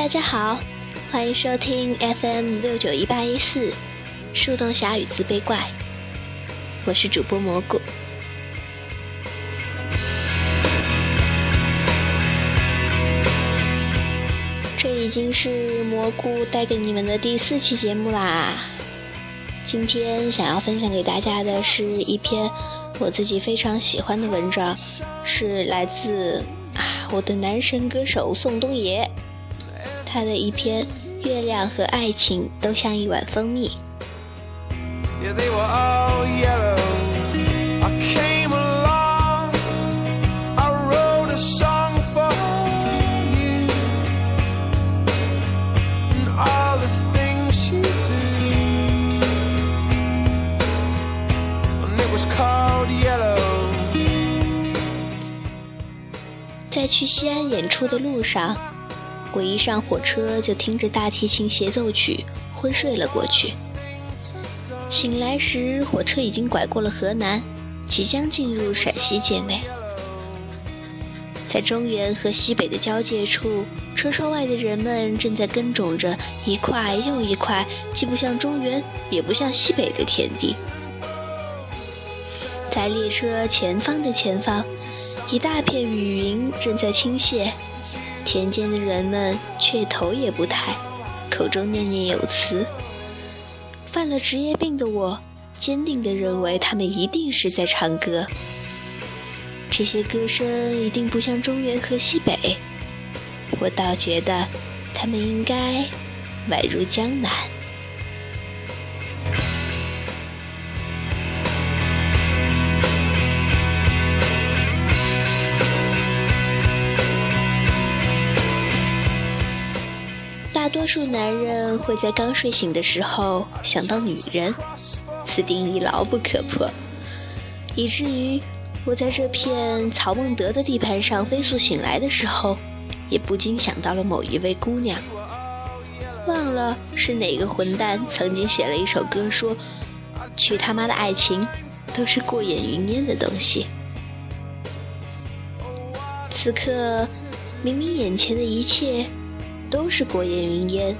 大家好，欢迎收听 FM 六九一八一四，树洞侠与自卑怪，我是主播蘑菇。这已经是蘑菇带给你们的第四期节目啦。今天想要分享给大家的是一篇我自己非常喜欢的文章，是来自啊我的男神歌手宋冬野。他的一篇《月亮和爱情都像一碗蜂蜜》。在去西安演出的路上。我一上火车就听着大提琴协奏曲昏睡了过去。醒来时，火车已经拐过了河南，即将进入陕西境内。在中原和西北的交界处，车窗外的人们正在耕种着一块又一块既不像中原也不像西北的田地。在列车前方的前方，一大片雨云正在倾泻。田间的人们却头也不抬，口中念念有词。犯了职业病的我，坚定地认为他们一定是在唱歌。这些歌声一定不像中原和西北，我倒觉得他们应该宛如江南。多数男人会在刚睡醒的时候想到女人，此定义牢不可破，以至于我在这片曹孟德的地盘上飞速醒来的时候，也不禁想到了某一位姑娘。忘了是哪个混蛋曾经写了一首歌，说：“去他妈的爱情，都是过眼云烟的东西。”此刻，明明眼前的一切。都是过眼云烟，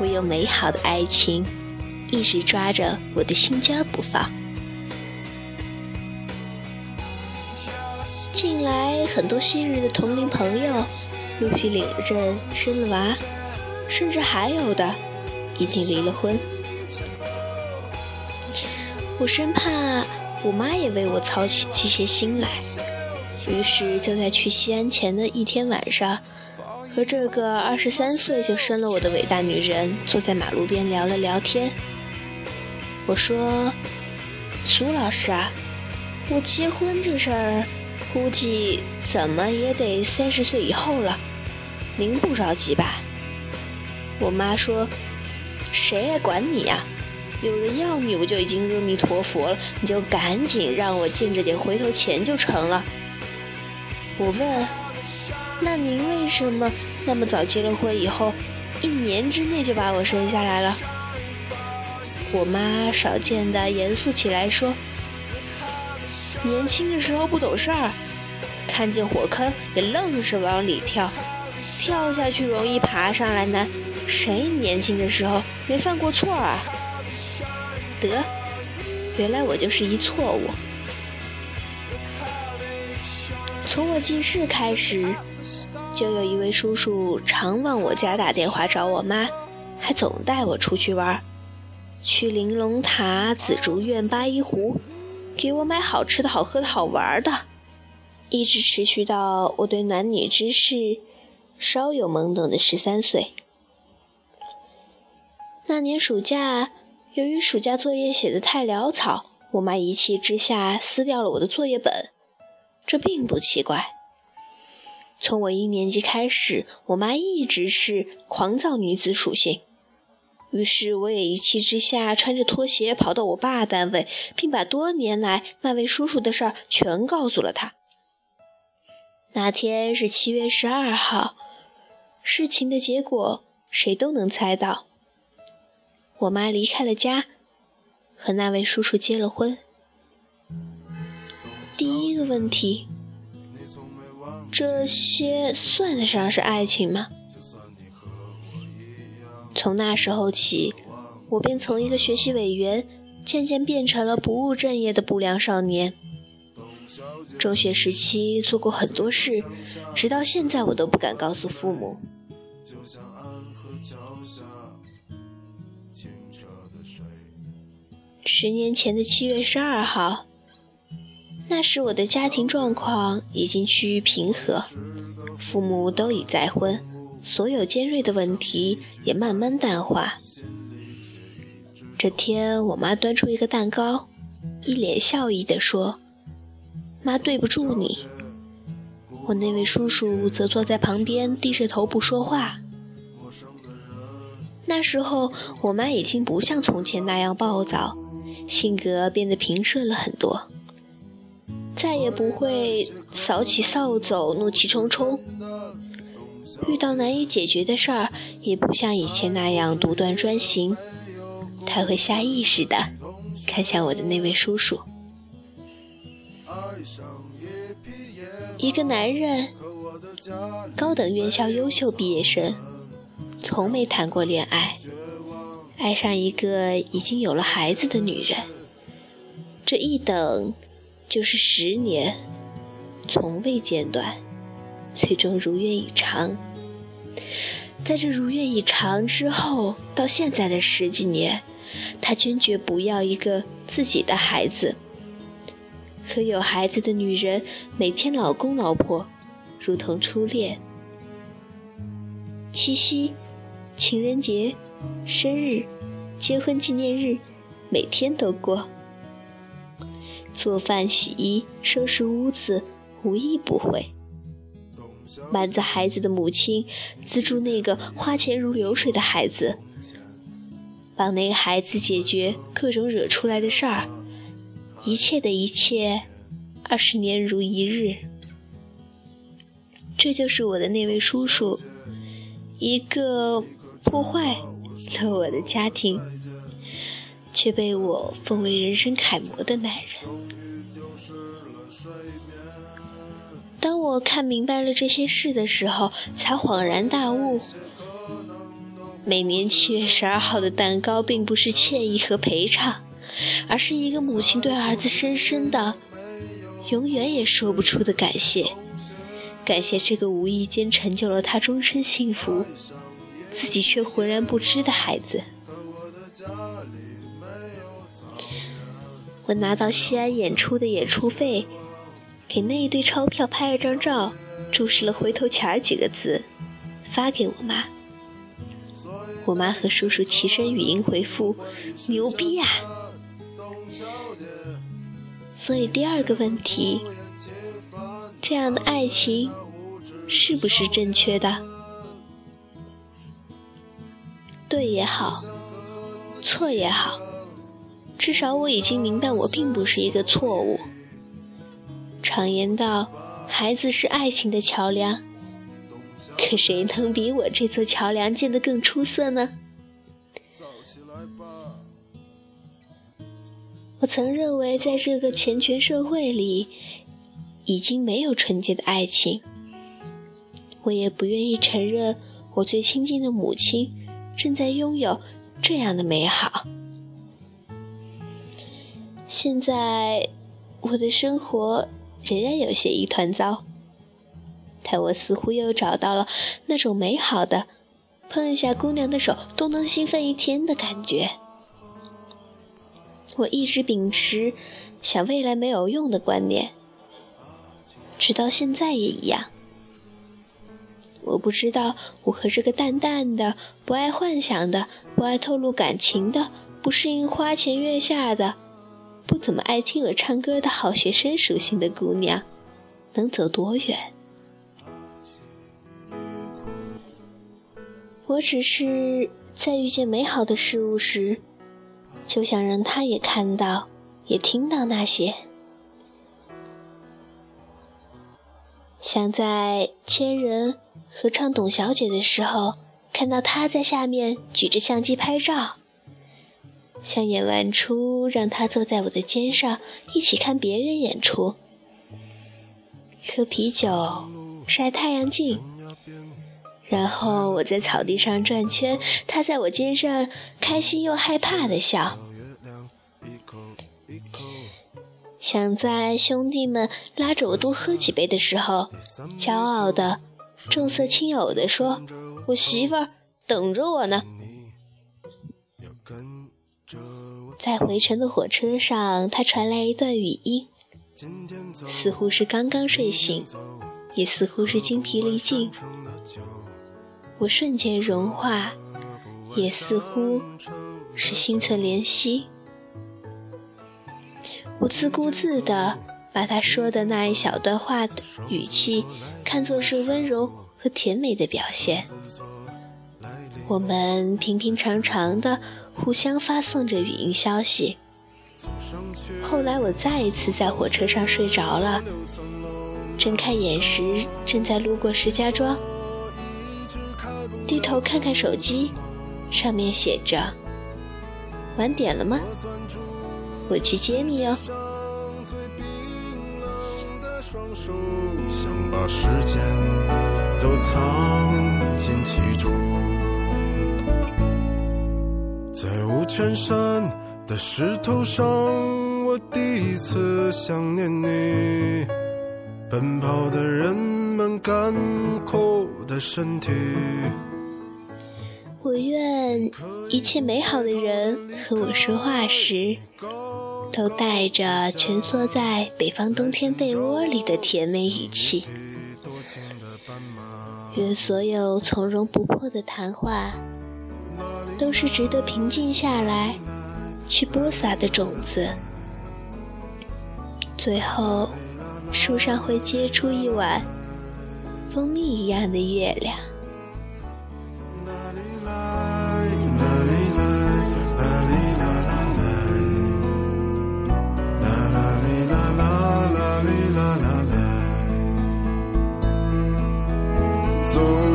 唯有美好的爱情一直抓着我的心尖不放。近来很多昔日的同龄朋友陆续领了证、生了娃，甚至还有的已经离了婚。我生怕我妈也为我操起这些心来，于是就在去西安前的一天晚上。和这个二十三岁就生了我的伟大女人坐在马路边聊了聊天。我说：“苏老师啊，我结婚这事儿，估计怎么也得三十岁以后了，您不着急吧？”我妈说：“谁来管你呀？有人要你，我就已经阿弥陀佛了，你就赶紧让我见着点回头钱就成了。”我问。那您为什么那么早结了婚以后，一年之内就把我生下来了？我妈少见的严肃起来说：“年轻的时候不懂事儿，看见火坑也愣是往里跳，跳下去容易爬上来难，谁年轻的时候没犯过错啊？”得，原来我就是一错误。从我记事开始。就有一位叔叔常往我家打电话找我妈，还总带我出去玩，去玲珑塔、紫竹院、八一湖，给我买好吃的好喝的好玩的，一直持续到我对男女之事稍有懵懂的十三岁。那年暑假，由于暑假作业写得太潦草，我妈一气之下撕掉了我的作业本，这并不奇怪。从我一年级开始，我妈一直是狂躁女子属性，于是我也一气之下穿着拖鞋跑到我爸单位，并把多年来那位叔叔的事儿全告诉了他。那天是七月十二号，事情的结果谁都能猜到，我妈离开了家，和那位叔叔结了婚。第一个问题。这些算得上是爱情吗？从那时候起，我便从一个学习委员，渐渐变成了不务正业的不良少年。中学时期做过很多事，直到现在我都不敢告诉父母。十年前的七月十二号，那时我的家庭状况已经趋于平和，父母都已再婚，所有尖锐的问题也慢慢淡化。这天，我妈端出一个蛋糕，一脸笑意地说。妈对不住你，我那位叔叔则坐在旁边，低着头不说话。那时候，我妈已经不像从前那样暴躁，性格变得平顺了很多，再也不会扫起扫帚怒气冲冲。遇到难以解决的事儿，也不像以前那样独断专行，他会下意识的看向我的那位叔叔。一个男人，高等院校优秀毕业生，从没谈过恋爱，爱上一个已经有了孩子的女人，这一等就是十年，从未间断，最终如愿以偿。在这如愿以偿之后，到现在的十几年，他坚决不要一个自己的孩子。可有孩子的女人每天老公老婆，如同初恋。七夕、情人节、生日、结婚纪念日，每天都过。做饭、洗衣、收拾屋子，无一不会。瞒着孩子的母亲，资助那个花钱如流水的孩子，帮那个孩子解决各种惹出来的事儿。一切的一切，二十年如一日。这就是我的那位叔叔，一个破坏了我的家庭，却被我奉为人生楷模的男人。当我看明白了这些事的时候，才恍然大悟：每年七月十二号的蛋糕，并不是歉意和赔偿。而是一个母亲对儿子深深的、永远也说不出的感谢，感谢这个无意间成就了他终身幸福，自己却浑然不知的孩子。我拿到西安演出的演出费，给那一堆钞票拍了张照，注释了“回头钱儿”几个字，发给我妈。我妈和叔叔齐声语音回复：“牛逼啊！”所以第二个问题，这样的爱情是不是正确的？对也好，错也好，至少我已经明白，我并不是一个错误。常言道，孩子是爱情的桥梁，可谁能比我这座桥梁建得更出色呢？我曾认为，在这个钱权社会里，已经没有纯洁的爱情。我也不愿意承认，我最亲近的母亲正在拥有这样的美好。现在，我的生活仍然有些一团糟，但我似乎又找到了那种美好的，碰一下姑娘的手都能兴奋一天的感觉。我一直秉持想未来没有用的观念，直到现在也一样。我不知道我和这个淡淡的、不爱幻想的、不爱透露感情的、不适应花前月下的、不怎么爱听我唱歌的好学生属性的姑娘，能走多远。我只是在遇见美好的事物时。就想让他也看到，也听到那些。想在千人合唱《董小姐》的时候，看到他在下面举着相机拍照。想演完出，让他坐在我的肩上，一起看别人演出，喝啤酒，晒太阳镜，然后我在草地上转圈，他在我肩上开心又害怕的笑。想在兄弟们拉着我多喝几杯的时候，骄傲的、重色轻友的说：“我媳妇儿等着我呢。”在回程的火车上，他传来一段语音，似乎是刚刚睡醒，也似乎是精疲力尽。我瞬间融化，也似乎是心存怜惜。我自顾自地把他说的那一小段话的语气看作是温柔和甜美的表现。我们平平常常的互相发送着语音消息。后来我再一次在火车上睡着了，睁开眼时正在路过石家庄。低头看看手机，上面写着：“晚点了吗？我去接你哦。”在五泉山的石头上，我第一次想念你。奔跑的人们干枯的身体。我愿一切美好的人和我说话时，都带着蜷缩在北方冬天被窝里的甜美语气。愿所有从容不迫的谈话，都是值得平静下来去播撒的种子。最后，树上会结出一碗蜂蜜一样的月亮。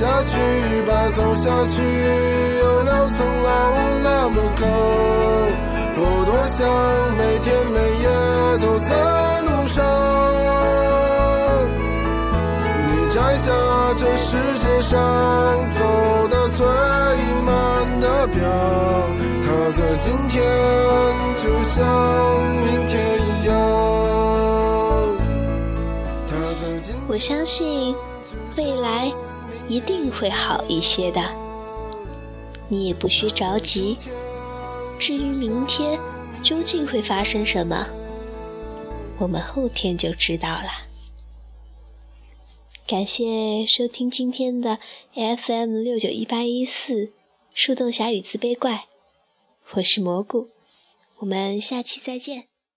下去吧，走下去，有六层楼那么高。我多想每天每夜都在路上。你摘下这世界上走的最慢的表，它在今天就像明天一样。它在今我相信未来。一定会好一些的，你也不需着急。至于明天究竟会发生什么，我们后天就知道了。感谢收听今天的 FM 六九一八一四树洞侠与自卑怪，我是蘑菇，我们下期再见。